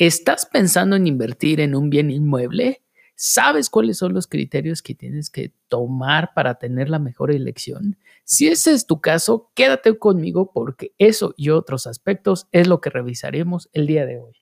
¿Estás pensando en invertir en un bien inmueble? ¿Sabes cuáles son los criterios que tienes que tomar para tener la mejor elección? Si ese es tu caso, quédate conmigo porque eso y otros aspectos es lo que revisaremos el día de hoy.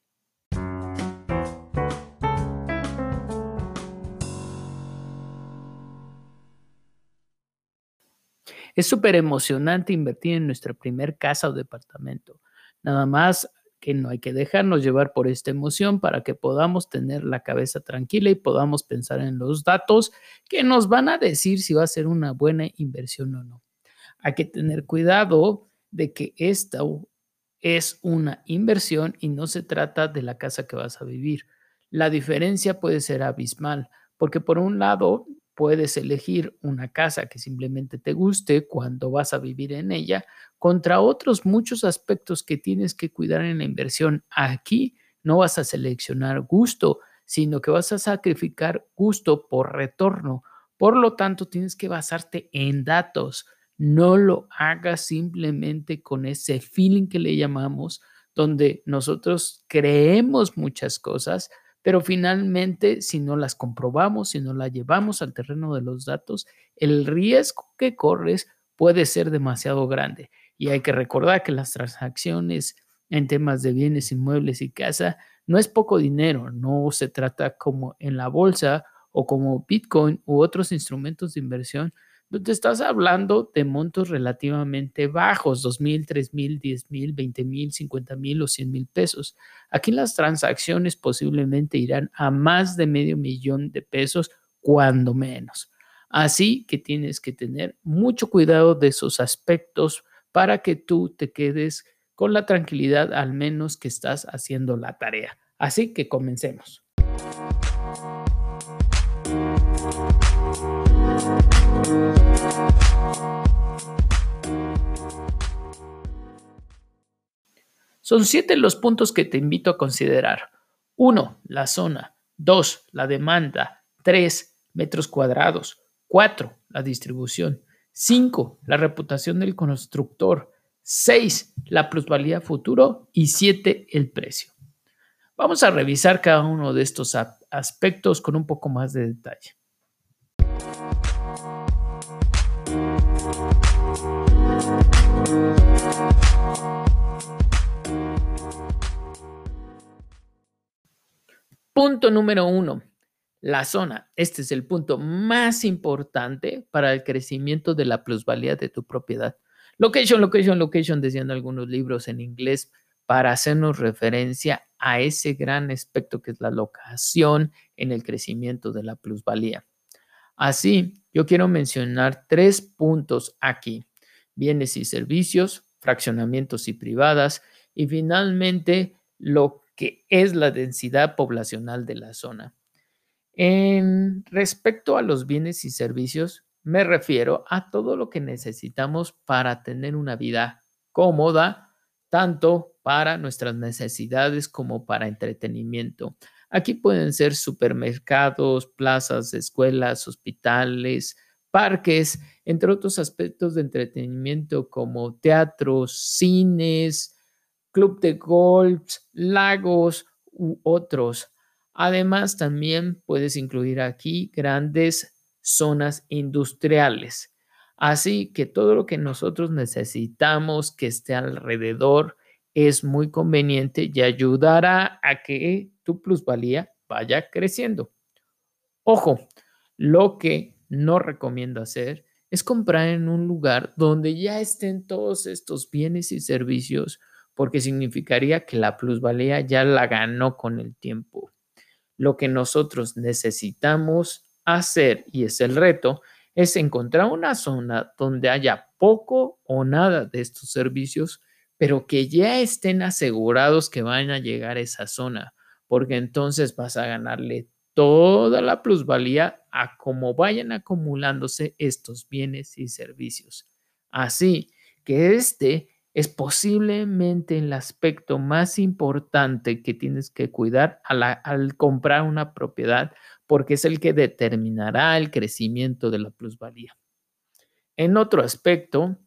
Es súper emocionante invertir en nuestra primer casa o departamento. Nada más que no hay que dejarnos llevar por esta emoción para que podamos tener la cabeza tranquila y podamos pensar en los datos que nos van a decir si va a ser una buena inversión o no. Hay que tener cuidado de que esta es una inversión y no se trata de la casa que vas a vivir. La diferencia puede ser abismal, porque por un lado puedes elegir una casa que simplemente te guste cuando vas a vivir en ella contra otros muchos aspectos que tienes que cuidar en la inversión. Aquí no vas a seleccionar gusto, sino que vas a sacrificar gusto por retorno. Por lo tanto, tienes que basarte en datos. No lo hagas simplemente con ese feeling que le llamamos, donde nosotros creemos muchas cosas, pero finalmente, si no las comprobamos, si no las llevamos al terreno de los datos, el riesgo que corres puede ser demasiado grande. Y hay que recordar que las transacciones en temas de bienes inmuebles y casa no es poco dinero, no se trata como en la bolsa o como Bitcoin u otros instrumentos de inversión te estás hablando de montos relativamente bajos, dos mil, tres mil, diez mil, veinte mil, cincuenta mil o cien mil pesos. Aquí las transacciones posiblemente irán a más de medio millón de pesos, cuando menos. Así que tienes que tener mucho cuidado de esos aspectos para que tú te quedes con la tranquilidad al menos que estás haciendo la tarea. Así que comencemos. Son siete los puntos que te invito a considerar. 1. La zona. 2. La demanda. 3. Metros cuadrados. 4. La distribución. 5. La reputación del constructor. 6. La plusvalía futuro. Y 7. El precio. Vamos a revisar cada uno de estos aspectos con un poco más de detalle. Punto número uno, la zona. Este es el punto más importante para el crecimiento de la plusvalía de tu propiedad. Location, location, location, decían algunos libros en inglés para hacernos referencia a ese gran aspecto que es la locación en el crecimiento de la plusvalía. Así, yo quiero mencionar tres puntos aquí. Bienes y servicios, fraccionamientos y privadas y finalmente lo que es la densidad poblacional de la zona. En respecto a los bienes y servicios, me refiero a todo lo que necesitamos para tener una vida cómoda, tanto para nuestras necesidades como para entretenimiento. Aquí pueden ser supermercados, plazas, escuelas, hospitales, parques, entre otros aspectos de entretenimiento como teatros, cines, club de golf, lagos u otros. Además, también puedes incluir aquí grandes zonas industriales. Así que todo lo que nosotros necesitamos que esté alrededor es muy conveniente y ayudará a que tu plusvalía vaya creciendo. Ojo, lo que no recomiendo hacer es comprar en un lugar donde ya estén todos estos bienes y servicios porque significaría que la plusvalía ya la ganó con el tiempo. Lo que nosotros necesitamos hacer, y es el reto, es encontrar una zona donde haya poco o nada de estos servicios, pero que ya estén asegurados que van a llegar a esa zona, porque entonces vas a ganarle toda la plusvalía a cómo vayan acumulándose estos bienes y servicios. Así que este es posiblemente el aspecto más importante que tienes que cuidar al, comprar una propiedad porque es el que determinará el crecimiento de la plusvalía. En otro aspecto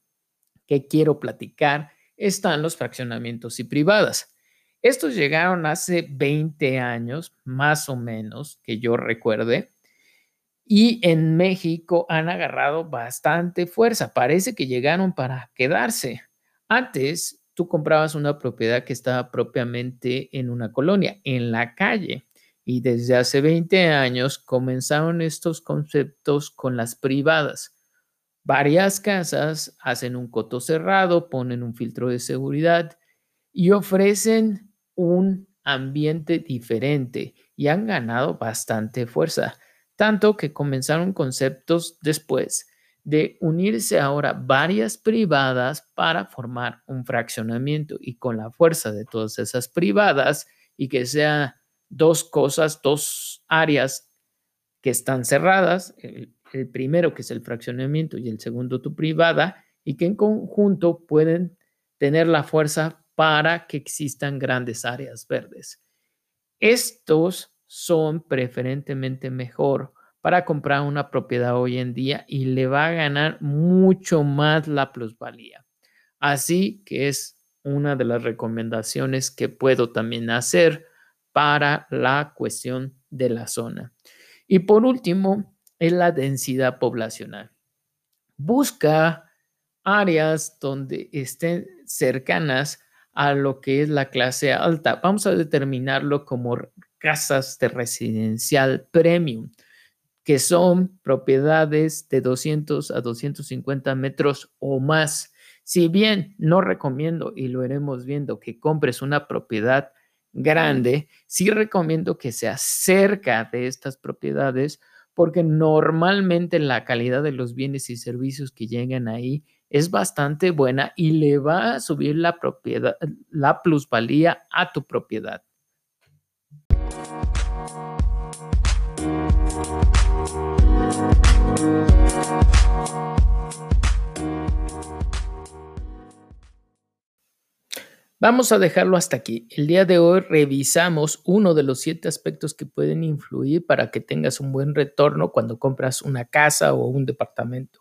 que quiero platicar están los fraccionamientos y privadas. Estos llegaron hace 20 años, más o menos, que yo recuerde, y en México han agarrado bastante fuerza. Parece que llegaron para quedarse. Antes, tú comprabas una propiedad que estaba propiamente en una colonia, en la calle. Y desde hace 20 años comenzaron estos conceptos con las privadas. Varias casas hacen un coto cerrado, ponen un filtro de seguridad y ofrecen un ambiente diferente y han ganado bastante fuerza, tanto que comenzaron conceptos después de unirse ahora varias privadas para formar un fraccionamiento y con la fuerza de todas esas privadas y que sea dos cosas, dos áreas que están cerradas, el, el primero que es el fraccionamiento y el segundo tu privada, y que en conjunto pueden tener la fuerza para que existan grandes áreas verdes. Estos son preferentemente mejor para comprar una propiedad hoy en día y le va a ganar mucho más la plusvalía. Así que es una de las recomendaciones que puedo también hacer para la cuestión de la zona. Y por último, es la densidad poblacional. Busca áreas donde estén cercanas a lo que es la clase alta. Vamos a determinarlo como casas de residencial premium, que son propiedades de 200 a 250 metros o más. Si bien no recomiendo, y lo iremos viendo, que compres una propiedad grande, sí recomiendo que sea cerca de estas propiedades porque normalmente la calidad de los bienes y servicios que llegan ahí es bastante buena y le va a subir la propiedad, la plusvalía a tu propiedad. Vamos a dejarlo hasta aquí. El día de hoy revisamos uno de los siete aspectos que pueden influir para que tengas un buen retorno cuando compras una casa o un departamento.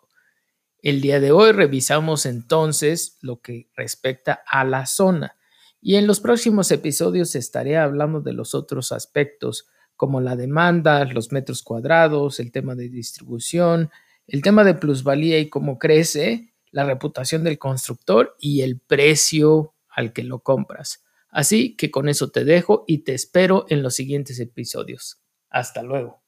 El día de hoy revisamos entonces lo que respecta a la zona y en los próximos episodios estaré hablando de los otros aspectos como la demanda, los metros cuadrados, el tema de distribución, el tema de plusvalía y cómo crece, la reputación del constructor y el precio al que lo compras. Así que con eso te dejo y te espero en los siguientes episodios. Hasta luego.